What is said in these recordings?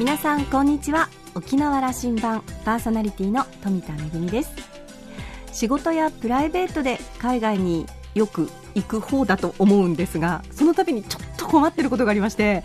皆さんこんにちは。沖縄羅針盤パーソナリティの富田恵です。仕事やプライベートで海外によく行く方だと思うんですがその度にちょっと困ってることがありまして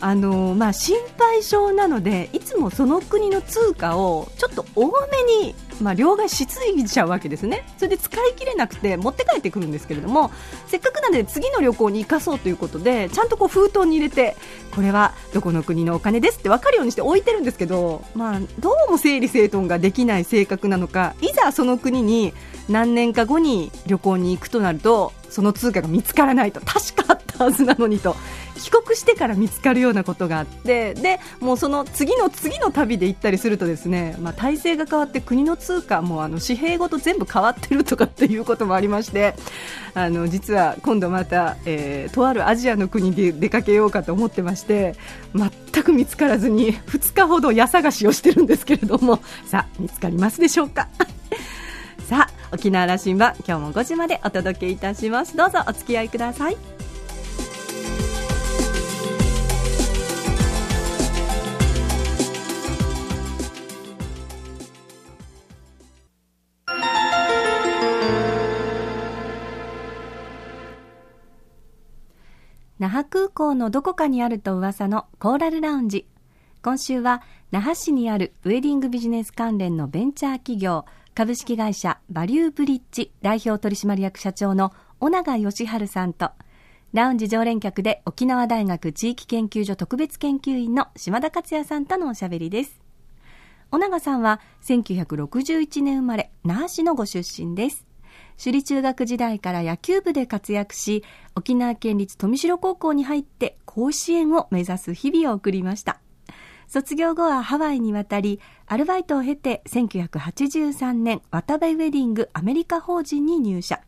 あのまあ、心配性なのでいつもその国の通貨をちょっと多めに、まあ、両替しすぎちゃうわけですね。それで使い切れなくて持って帰ってくるんですけれどもせっかくなので次の旅行に生かそうということでちゃんとこう封筒に入れてこれはどこの国のお金ですって分かるようにして置いてるんですけど、まあ、どうも整理整頓ができない性格なのかいざその国に何年か後に旅行に行くとなるとその通貨が見つからないと。確かあったはずなのにと。帰国してから見つかるようなことがあってでもうその次の次の旅で行ったりするとですね、まあ、体制が変わって国の通貨もあの紙幣ごと全部変わってるとかっていうこともありましてあの実は今度また、えー、とあるアジアの国で出かけようかと思ってまして全く見つからずに2日ほど家探しをしてるんですけれどもさあ見つかりますでしょうか？さあ沖縄羅針盤今日も5時までお届けいたします。どうぞお付き合いください。覇空港のどこかにあると噂のコーラルラウンジ。今週は那覇市にあるウェディングビジネス関連のベンチャー企業株式会社バリューブリッジ代表取締役社長の小永義治さんとラウンジ常連客で沖縄大学地域研究所特別研究員の島田克也さんとのおしゃべりです。小永さんは1961年生まれ、那覇市のご出身です。首里中学時代から野球部で活躍し、沖縄県立富城高校に入って甲子園を目指す日々を送りました。卒業後はハワイに渡り、アルバイトを経て1983年、渡部ウェディングアメリカ法人に入社。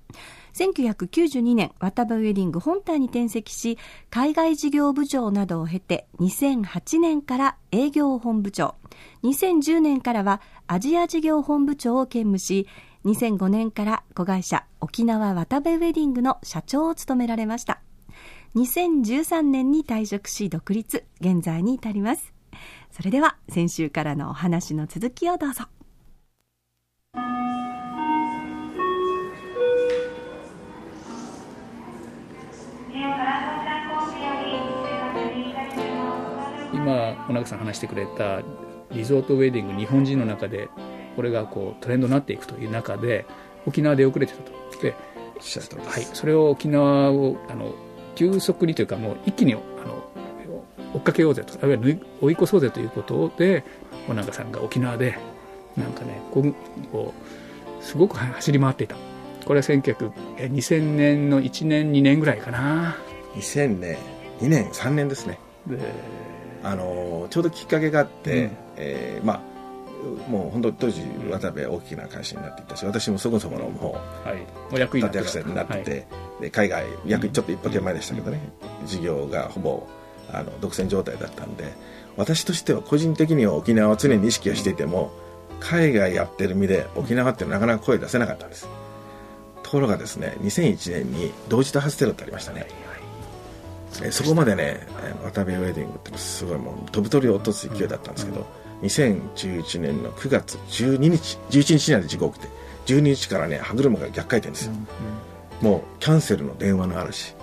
1992年、渡部ウェディング本体に転籍し、海外事業部長などを経て、2008年から営業本部長、2010年からはアジア事業本部長を兼務し、2005年から子会社沖縄渡部ウェディングの社長を務められました。2013年に退職し独立、現在に至ります。それでは先週からのお話の続きをどうぞ。今、小中さん話してくれたリゾートウェディング日本人の中でこれがこうトレンドになっていくという中で沖縄で遅れてたと。ではい、それを沖縄をあの急速にというかもう一気にあの追っかけようぜと。あるいは追い越そうぜということで尾長さんが沖縄でなんかねこうすごく走り回っていた。これは1900 2000年の1年2年ぐらいかな。2000年2年3年ですね。あのちょうどきっかけがあって、うん、えー、まあもう本当当時渡部は大きな会社になっていたし私もそこそこのもう,、はい、もう役員役者になってて、はい、で海外役ちょっと一歩手前でしたけどね、うん、事業がほぼあの独占状態だったんで私としては個人的には沖縄は常に意識はしていても海外やってる身で沖縄ってなかなか声出せなかったんです。ところがですね2001年に同時多発テロってありましたね、はいえそこまでね渡部ウェディングってすごいもう飛ぶ鳥を落とす勢いだったんですけど、うん2011年の9月12日11日になで事故起きて12日からね歯車が逆回転ですよ、うんうん、もうキャンセルの電話の嵐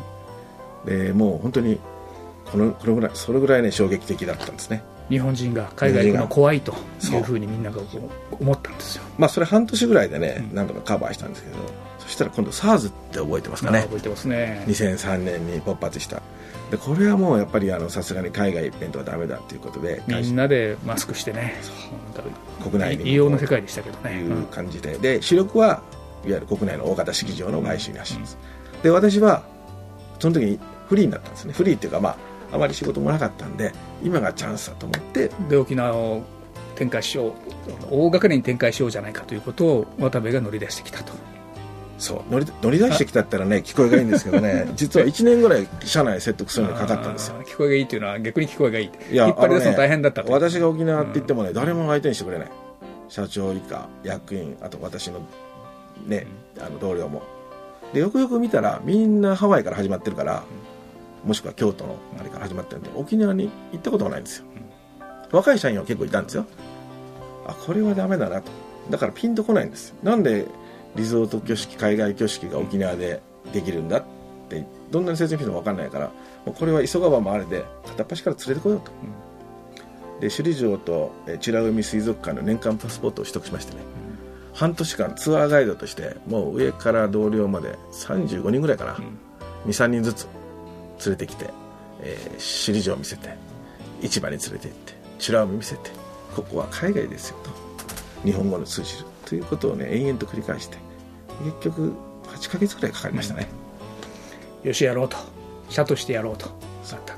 でもう本当にこのこのぐらいそれぐらいね衝撃的だったんですね。日本人が海外行くの怖いというふうにみんなが思ったんですよ。まあそれ半年ぐらいでね、何度かカバーしたんですけどそしたら今度 SARS って覚えてますかね。覚えてますね。2003年に勃発したでこれはもうやっぱりさすがに海外一辺とはだめだということでみんなでマスクしてね。国内に異様の世界でしたけどね。いう感じで、で主力はいわゆる国内の大型式場の外周に走ります、うん、で私はその時にフリーになったんですね。フリーっていうかまああまり仕事もなかったんで今がチャンスだと思ってで沖縄を展開しよう大掛かりに展開しようじゃないかということを渡部が乗り出してきたとそう。乗り乗り出してきたったらね聞こえがいいんですけどね。実は1年ぐらい社内説得するのにかかったんですよ。聞こえがいいっていうのは逆に聞こえがいいいや引っ張り出すの大変だったね、私が沖縄って言ってもね、うん、誰も相手にしてくれない。社長以下役員あと私のね、あの同僚も。でよくよく見たらみんなハワイから始まってるから、もしくは京都のあれから始まってるんで沖縄に行ったことがないんですよ、若い社員は結構いたんですよ。あこれはダメだなと。だからピンとこないんです。なんでリゾート挙式海外挙式が沖縄でできるんだってどんなに説明しても分かんないからもうこれは急がば回れで片っ端から連れてこようと、うん、で首里城と美ら海水族館の年間パスポートを取得しましてね、うん、半年間ツアーガイドとしてもう上から同僚まで35人ぐらいかな、うん、23人ずつ連れてきて、えー、首里城を見せて市場に連れて行って美ら海見せてここは海外ですよと。日本語の通じるということをね延々と繰り返して結局8ヶ月ぐらいかかりましたね、うん、よしやろうと。社としてやろうと。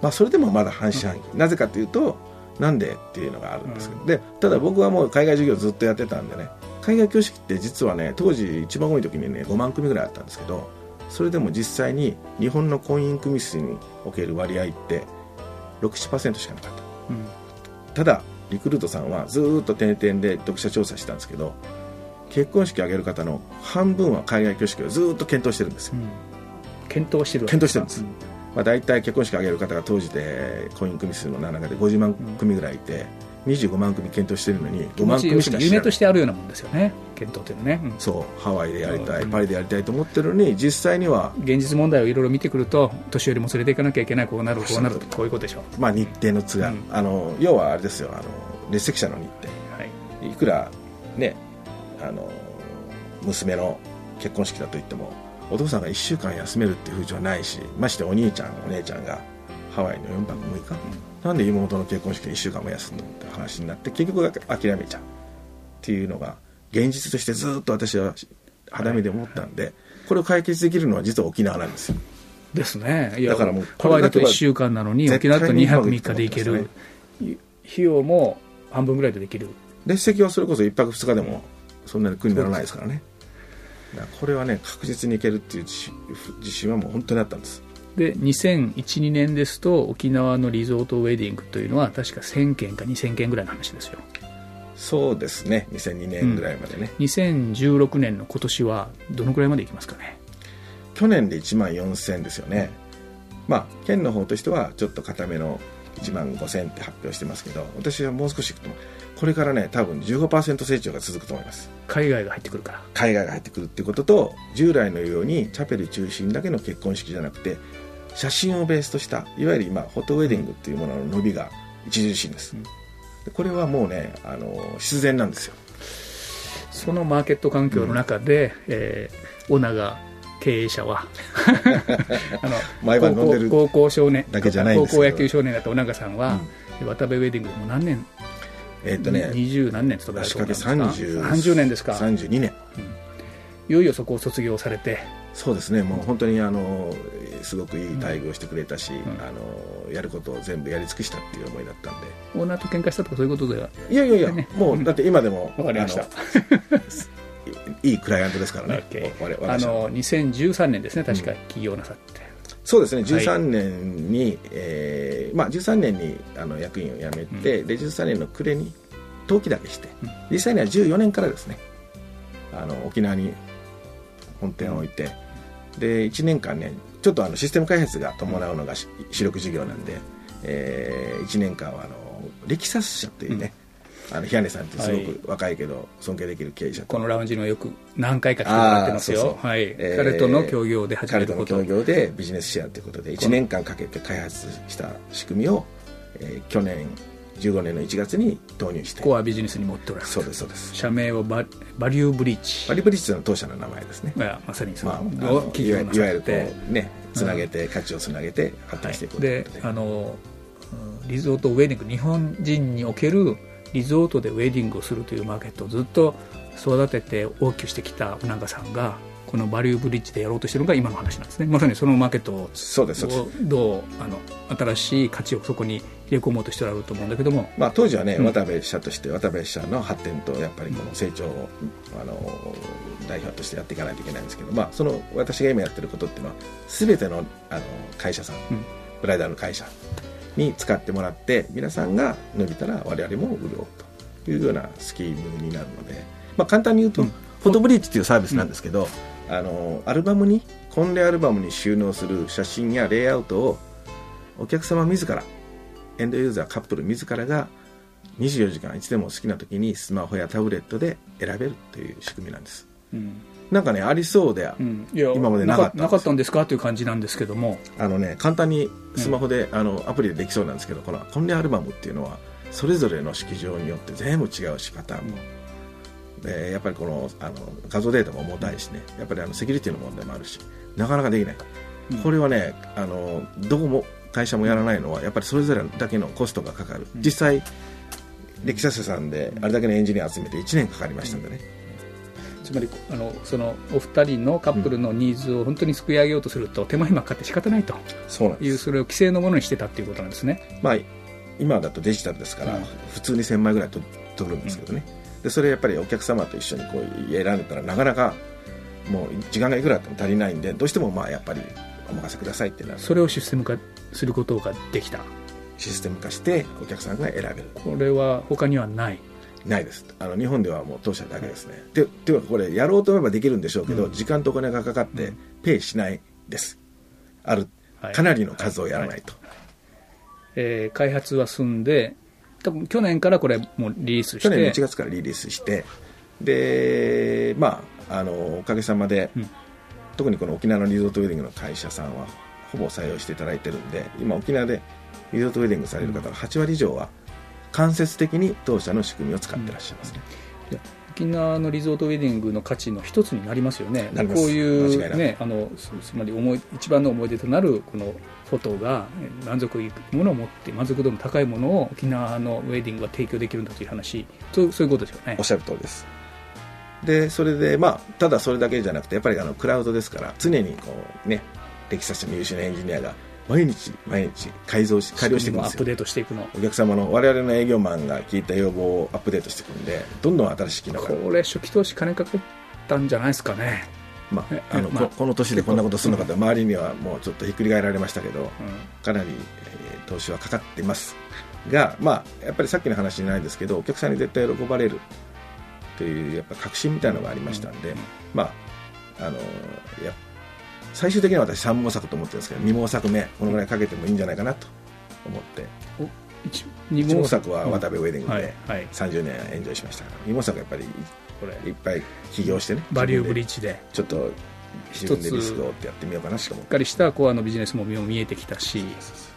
まあ、それでもまだ半信半疑、うん、なぜかというとなんでっていうのがあるんですけど、うん、でただ僕はもう海外授業ずっとやってたんでね海外教師って実はね当時一番多い時にね5万組ぐらいあったんですけどそれでも実際に日本の婚姻組数における割合って67%しかなかった、うん、ただリクルートさんはずっと定点で読者調査したんですけど結婚式を挙げる方の半分は海外挙式をずっと検討してるんですよ、うん、検討してる検討してるんです、うん、まあ、大体結婚式を挙げる方が当時で婚姻組数の中で50万組ぐらいいて、25万組検討してるのに5万組しか夢としてあるようなもんですよね。検討っていうのね、うん、そう。ハワイでやりたい、パリでやりたいと思ってるのに実際には現実問題をいろいろ見てくると年寄りも連れていかなきゃいけないこうなるこうなるこういうことでしょう、まあ、日程の都合、うん、あの要はあれですよ。あの列席者の日程、はい、いくらねあの娘の結婚式だと言ってもお父さんが1週間休めるっていう風潮はないしましてお兄ちゃんお姉ちゃんがハワイの4泊6日、うん、なんで妹の結婚式1週間も休むのって話になって結局諦めちゃうっていうのが現実としてずっと私は肌身で思ったんで、これを解決できるのは実は沖縄なんですよ。ですね。だからもうハワイだと1週間なのに沖縄だと2泊3日で行ける、費用も半分ぐらいでできる。列席はそれこそ1泊2日でもそんなに苦にならないですからね。これはね確実にいけるっていう自信はもう本当にあったんです。で2012年ですと沖縄のリゾートウェディングというのは確か1000件か2000件ぐらいの話ですよ。そうですね。2002年ぐらいまでね、うん、2016年の今年はどのくらいまでいきますかね？去年で1万4000ですよね。まあ県の方としてはちょっと固めの1万5000って発表してますけど私はもう少しいくとこれからね多分15%成長が続くと思います。海外が入ってくるから。海外が入ってくるっていうことと従来のようにチャペル中心だけの結婚式じゃなくて写真をベースとしたいわゆる今フォトウェディングっていうものの伸びが著しいんです、うん、これはもうねあの必然なんですよ。そのマーケット環境の中で、うん、えー、オナが経営者は。あの毎晩飲んでる高校少年だけじゃない高校野球少年だった尾長さんは、うん、渡部ウェディングでも何年？えー、っとね20何年勤めらんですか30 30年ですか。32年、うん、いよいよそこを卒業されて。そうですね。もう本当にあのすごくいい待遇をしてくれたし、うん、あのやることを全部やり尽くしたっていう思いだったんで。オーナーと喧嘩したとかそういうことでは。いやいやいや、ね、もうだって今でも分かりました いいクライアントですからね、あの2013年ですね確か起業なさって、そうですね。13年に、はい、えー、まあ、13年にあの役員を辞めて、うん、で13年の暮れに登記だけして、うん、実際には14年からですね。あの沖縄に本店を置いて、うん、で1年間ねちょっとあのシステム開発が伴うのが主力事業なんで、えー、1年間はあのレキサス社というね、あの日根さんってすごく若いけど尊敬できる経営者このラウンジのよく何回か来てもらってますよ。彼との協業で始めたこと。彼との協業でビジネスシェアということで1年間かけて開発した仕組みを、えー、去年15年の1月に導入して。コアビジネスに持っておられるそうですそうです。社名はババリューブリッジバリューブリッジの当社の名前ですね。まさにその、まあ、いわゆるこうねつなげて、価値をつなげて発展していくことで。あのリゾートウェディング日本人におけるリゾートでウェディングをするというマーケットをずっと育てて大きくしてきた船賀さんがこのバリューブリッジでやろうとしているのが今の話なんですね。まさにそのマーケットをそうですどうあの新しい価値をそこに入れ込もうとしておられると思うんだけども、まあ、当時はね、うん、渡部社として渡部社の発展とやっぱりこの成長を、あの代表としてやっていかないといけないんですけど、まあ、その私が今やってることっていうのは全てのあの会社さん、うん、ブライダルの会社に使ってもらって皆さんが伸びたら我々も潤うと。いうようなスキームになるので、まあ、簡単に言うと、うん、フォトブリーチっていうサービスなんですけど、うん、あのアルバムに婚礼アルバムに収納する写真やレイアウトをお客様自らエンドユーザーカップル自らが24時間いつでも好きな時にスマホやタブレットで選べるという仕組みなんです、うんなんかねありそうで、うん。今までなかったんです。なかったんですか？という感じなんですけども。あのね簡単にスマホで、あのアプリでできそうなんですけどこのコンレアルバムっていうのはそれぞれの式場によって全部違うしパターンも、でやっぱりこのあの画像データも重たいしね。やっぱりあのセキュリティの問題もあるし。なかなかできない、うん。これはねあのどこも会社もやらないのはやっぱりそれぞれだけのコストがかかる、うん。実際歴史さんであれだけのエンジニア集めて1年かかりましたんでね、つまりあのそのお二人のカップルのニーズを本当にすくい上げようとすると手間暇かかって仕方ないと。そうなんです。いうそれを規制のものにしてたっていうことなんですね。まあ、今だとデジタルですから、うん。普通に1000枚ぐらいと取るんですけどね、でそれやっぱりお客様と一緒にこう選んでたらなかなかもう時間がいくらあっても足りないんでどうしてもまあやっぱりお任せくださいってなる。それをシステム化することができたシステム化してお客さんが選べる。これは他にはないないです。あの日本ではもう当社だけですね、でっていうかこれやろうと思えばできるんでしょうけど、うん。時間とお金がかかってペイしないです。あるはい。かなりの数をやらないと、えー開発は済んで多分去年からこれもうリリースして。去年の1月からリリースして。でまああのおかげさまで、うん。特にこの沖縄のリゾートウェディングの会社さんはほぼ採用していただいてるんで今沖縄でリゾートウェディングされる方の8割以上は間接的に当社の仕組みを使ってらっしゃいますね、いや沖縄のリゾートウェディングの価値の一つになりますよね、こういう、ね、あのつつまり思い一番の思い出となるこのフォトがえ満足いくものを持って、満足度の高いものを沖縄のウェディングは提供できるんだという話、そうそういうことですよね。おっ。しゃる通りです。でそれでまあただそれだけじゃなくてやっぱりあのクラウドですから常にこうねテキサスの優秀なエンジニアが毎日毎日改造し改良していくんですよ。アップデートしていくの。お客様の我々の営業マンが聞いた要望をアップデートしていくんでどんどん新しい機能がこれ、初期投資金かかったんじゃないですかね。まえああのまあ。ここの年でこんなことするのかと。周りにはもうちょっとひっくり返られましたけどうん。かなり、えー投資はかかっていますが、まあ、やっぱりさっきの話じゃないですけどお客さんに絶対喜ばれるというやっぱ確信みたいなのがありましたんで、うん。まああのや最終的には私3毛作と思ってるんですけど2毛作目このぐらいかけてもいいんじゃないかなと思って。一二1毛毛作は渡部ウェディングはいではい。30年エンジョイしましたから。2毛作はやっぱりこれ。いっぱい起業してね。バリューブリッッジで。ちょっと自分でリスクを負ってやってみようかなしかも。しっかりしたコアのビジネスも見えてきたし。いやそ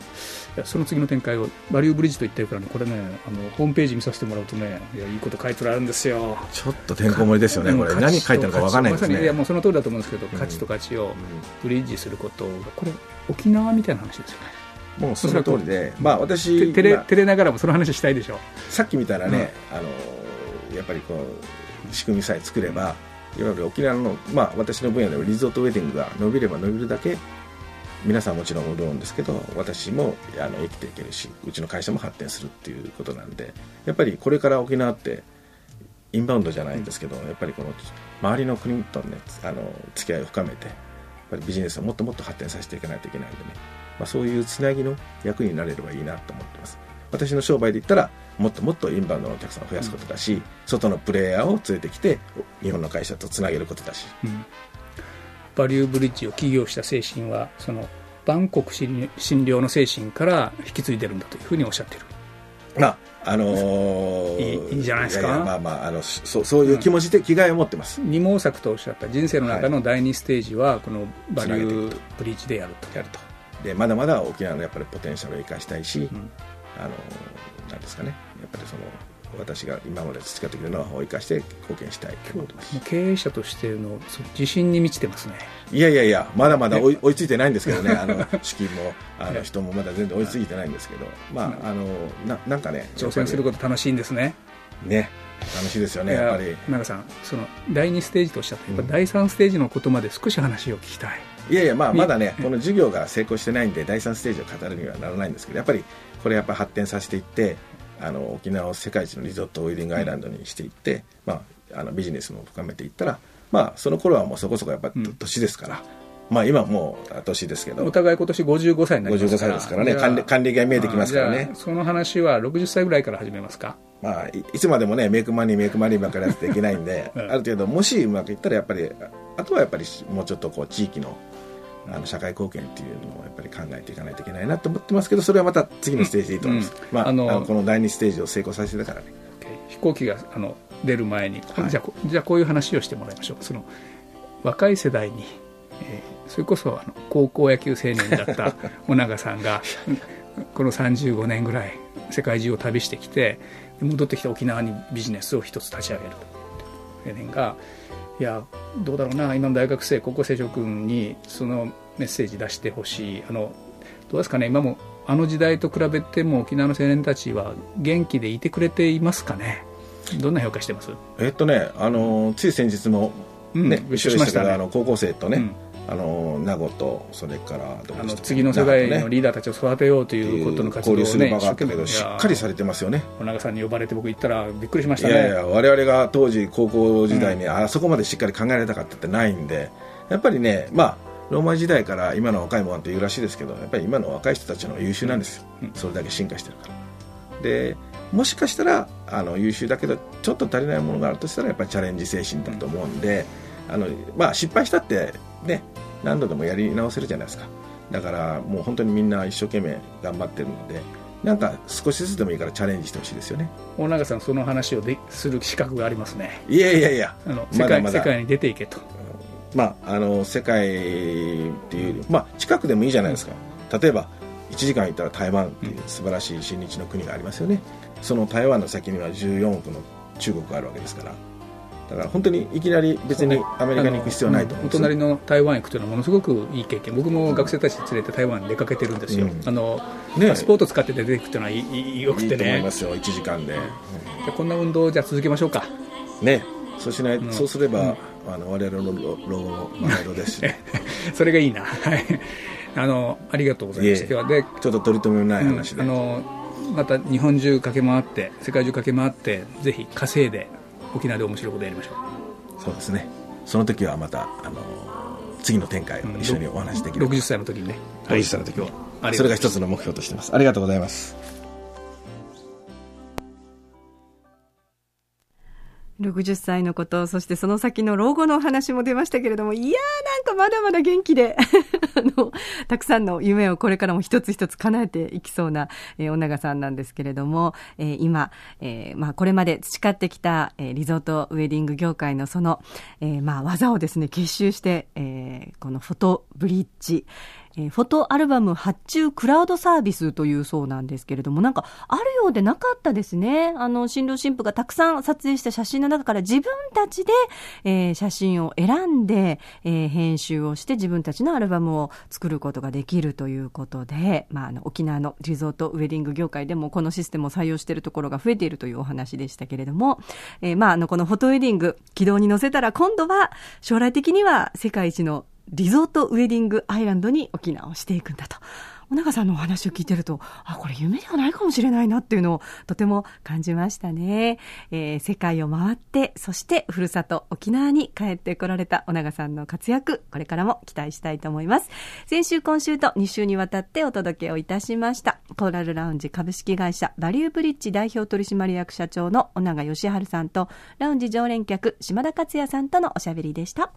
の次の展開をバリューブリッジと言ってるからねこれねあのホームページ見させてもらうとねいやいいこと書いてあるんですよ。ちょっとてんこ盛りですよねこれ。うん何書いてあるか分かんないです価値と価値まさにいやねもうその通りだと思うんですけど、うん。価値と価値をブリッジすることがこれ沖縄みたいな話ですよね。もうその通りでまあ私て照れまあ照れながらもその話したいでしょ。さっきみたいなね、あのやっぱりこう仕組みさえ作れば、いわゆる沖縄の、まあ、私の分野ではリゾートウェディングが伸びれば伸びるだけ皆さんもちろん潤うんですけど私もあの生きていけるしうちの会社も発展するっていうことなんでやっぱりこれから沖縄ってインバウンドじゃないんですけど、やっぱりこの周りの国とねあの付き合いを深めてやっぱりビジネスをもっともっと発展させていかないといけないんでね、まあ、そういうつなぎの役になれればいいなと思ってます。私の商売で言ったらもっともっとインバウンドのお客さんを増やすことだし、外のプレイヤーを連れてきて日本の会社とつなげることだし。うん。バリューブリッジを起業した精神はその万国診診療の精神から引き継いでるんだというふうにおっしゃってる。まああのーいいいじゃないですか？まあまああのそそういう気持ちで気概を持ってます、二毛作とおっしゃった人生の中の第二ステージはこのバリューブリッジでやると。やると。でまだまだ沖縄のやっぱりポテンシャルを生かしたいし、ん。あのなんですかね。やっぱりその私が今まで培ってきたノウハウを生かして貢献したいと思ってます。経営者としての自信に満ちてますね。いやいやいや まだまだ追い 追いついてないんですけどね。あの 資金もあの人もまだ全然追いついてないんですけど。まああのななんかね挑戦するここと楽しいんですね。とね楽しいですよねやっぱり。長さんその第2ステージとおっしゃったやっぱ第3ステージのことまで少し話を聞きたい、いやいやまあみまだねこの授業が成功してないんで第3ステージを語るにはならないんですけどやっぱりこれやっぱ発展させていってあの沖縄を世界一のリゾートウェディングアイランドにしていって、まあ、あのビジネスも深めていったらまあその頃はもうそこそこやっぱうん。年ですから、まあ今もう年ですけど。お互い今年55歳になります55から。歳ですからね。還暦還暦が見えてきますからね。その話は60歳ぐらいから始めますか。まあ、いいつまでもねメイクマネーメイクマネーばっかりやっていけないんで、うん。ある程度もしうまくいったらやっぱりあとはやっぱりもうちょっとこう地域のあの社会貢献っていうのをやっぱり考えていかないといけないなと思ってますけどそれはまた次のステージでいいと思います、まあ、あのこの第2ステージを成功させてたからね。飛行機があの出る前に、はい、じゃあじゃあこういう話をしてもらいましょう。その若い世代に、えー、それこそあの高校野球青年だった 尾長さんがこの35年ぐらい世界中を旅してきて戻ってきた沖縄にビジネスを一つ立ち上げると。青年がいやどうだろうな今の大学生高校生諸君にそのメッセージ出してほしい。あのどうですかね今もあの時代と比べても沖縄の青年たちは元気でいてくれていますかね？どんな評価してます？えっとねあのつい先日もね、うん、一緒でしたけど、ね、あの高校生とね、うんあの名護とそれからあの次の世代のリーダーたちを育てようということの活動を、ね、交流する場があったけどしっかりされてますよね。小永さんに呼ばれて僕行ったらびっくりしましたね。いやいや我々が当時高校時代に、うん、あそこまでしっかり考えられたかってないんでやっぱりねまあローマ時代から今の若い者というらしいですけどやっぱり今の若い人たちの優秀なんですよ、うん、それだけ進化してるから。でもしかしたらあの優秀だけどちょっと足りないものがあるとしたらやっぱりチャレンジ精神だと思うんで、あのまあ、失敗したってね何度でもやり直せるじゃないですか。だからもう本当にみんな一生懸命頑張ってるのでなんか少しずつでもいいからチャレンジしてほしいですよね。大永さんその話をでする資格がありますね。いやいやいや。あの世界まだ。世界に出ていけと。まああの世界っていうまあ近くでもいいじゃないですか。例えば1時間行ったら台湾っていう素晴らしい親日の国がありますよね、その台湾の先には14億の中国があるわけですからだから本当にいきなり別にアメリカに行く必要はないと。思うお隣の台湾行くというのはものすごくいい経験。僕も学生たち連れて台湾に出かけてるんですよ、うん、あのね、スポート使って出ていくというのはいよくてねいいと思いますよ1時間で、うん、じゃこんな運動をじゃ続けましょうか。ね。そうしない、うん、そうすれば、うん、あの我々の老後マイドですし、それがいいな。はい。あのありがとうございます今日はでちょっと取り留めのない話で、あのまた日本中駆け回って世界中駆け回ってぜひ稼いで沖縄で面白いことやりましょう。そうですね。その時はまたあの次の展開を一緒にお話しできる、うん、60歳の時にね60歳の時は、はい、それが一つの目標としてます。ありがとうございます。60歳のこと、そしてその先の老後のお話も出ましたけれども、いやーなんかまだまだ元気で。あの、たくさんの夢をこれからも一つ一つ叶えていきそうな、えー、小長さんなんですけれども、えー、今、えー、まあこれまで培ってきた、えー、リゾートウェディング業界のその、えー、まあ技をですね、結集して、えー、このフォトブリッジ、え、フォトアルバム発注クラウドサービスというそうなんですけれども、なんかあるようでなかったですね。あの、新郎新婦がたくさん撮影した写真の中から自分たちで、えー、写真を選んで、えー、編集をして自分たちのアルバムを作ることができるということで、まあ、あの、沖縄のリゾートウェディング業界でもこのシステムを採用しているところが増えているというお話でしたけれども、えー、まあ、あの、このフォトウェディング、軌道に乗せたら今度は将来的には世界一のリゾートウェディングアイランドに沖縄をしていくんだと。小永さんのお話を聞いてると、あ、これ夢ではないかもしれないなっていうのをとても感じましたね。えー、世界を回って、そしてふるさと沖縄に帰ってこられた小永さんの活躍、これからも期待したいと思います。先週、今週と2週にわたってお届けをいたしました。コーラルラウンジ株式会社バリューブリッジ代表取締役社長の小永義治さんと、ラウンジ常連客島田克也さんとのおしゃべりでした。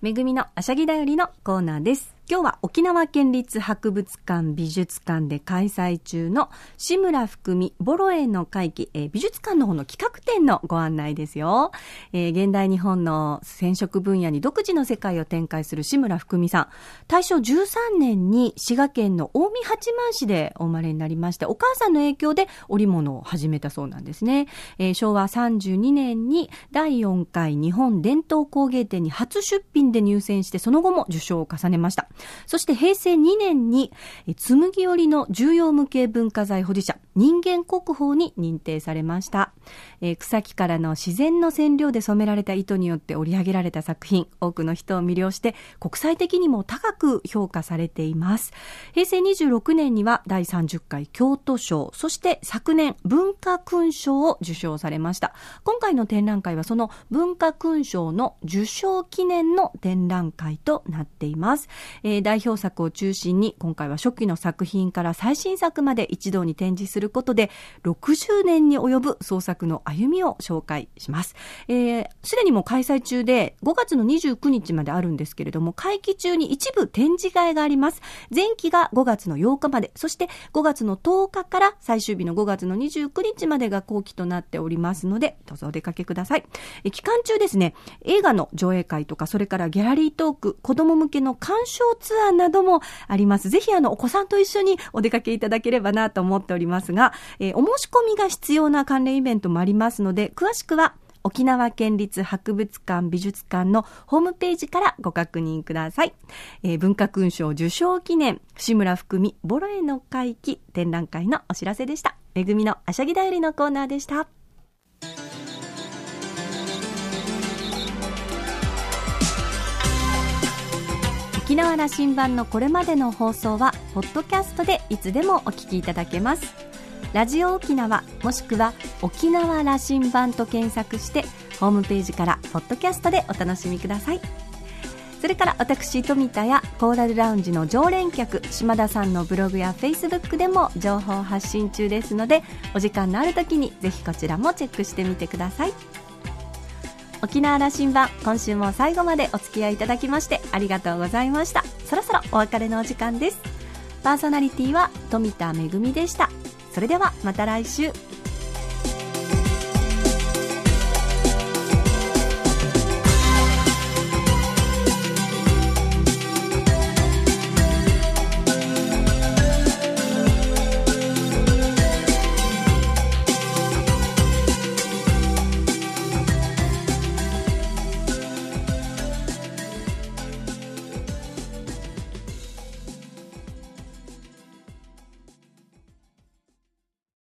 めぐみのあしゃぎだよりのコーナーです。今日は沖縄県立博物館美術館で開催中の志村福美ボロエの会議、えー、美術館の方の企画展のご案内ですよ、えー、現代日本の染色分野に独自の世界を展開する志村福美さん。大正13年に滋賀県の近江八幡市でお生まれになりまして、お母さんの影響で織物を始めたそうなんですね。えー、昭和32年に第4回日本伝統工芸展に初出品で入選して、その後も受賞を重ねました。そして平成2年に、紬織の重要無形文化財保持者、人間国宝に認定されました。えー、草木からの自然の染料で染められた糸によって織り上げられた作品、多くの人を魅了して国際的にも高く評価されています。平成26年には第30回京都賞、そして昨年文化勲章を受賞されました。今回の展覧会はその文化勲章の受賞記念の展覧会となっています。えー、代表作を中心に今回は初期の作品から最新作まで一堂に展示することで60年に及ぶ創作作の歩みを紹介します。えー、すでにもう開催中で、5月の29日まであるんですけれども、会期中に一部展示会があります。前期が5月の8日まで、そして5月の10日から最終日の5月の29日までが後期となっておりますので、どうぞお出かけください。え期間中ですね、映画の上映会とか、それからギャラリートーク、子供向けの鑑賞ツアーなどもあります。ぜひあの、お子さんと一緒にお出かけいただければなと思っておりますが、えー、お申し込みが必要な関連イベントもありますので、詳しくは沖縄県立博物館美術館のホームページからご確認ください。えー、文化勲章受賞記念、志村福美ボロエの会期展覧会のお知らせでした。めぐみのあしゃぎだよりのコーナーでした。沖縄羅針盤のこれまでの放送は、ポッドキャストでいつでもお聞きいただけます。ラジオ沖縄もしくは沖縄羅針盤と検索してホームページからポッドキャストでお楽しみください。それから私富田やコーラルラウンジの常連客島田さんのブログやフェイスブックでも情報発信中ですのでお時間のある時にぜひこちらもチェックしてみてください。沖縄羅針盤今週も最後までお付き合いいただきましてありがとうございました。そろそろお別れのお時間です。パーソナリティは富田恵でした。それではまた来週。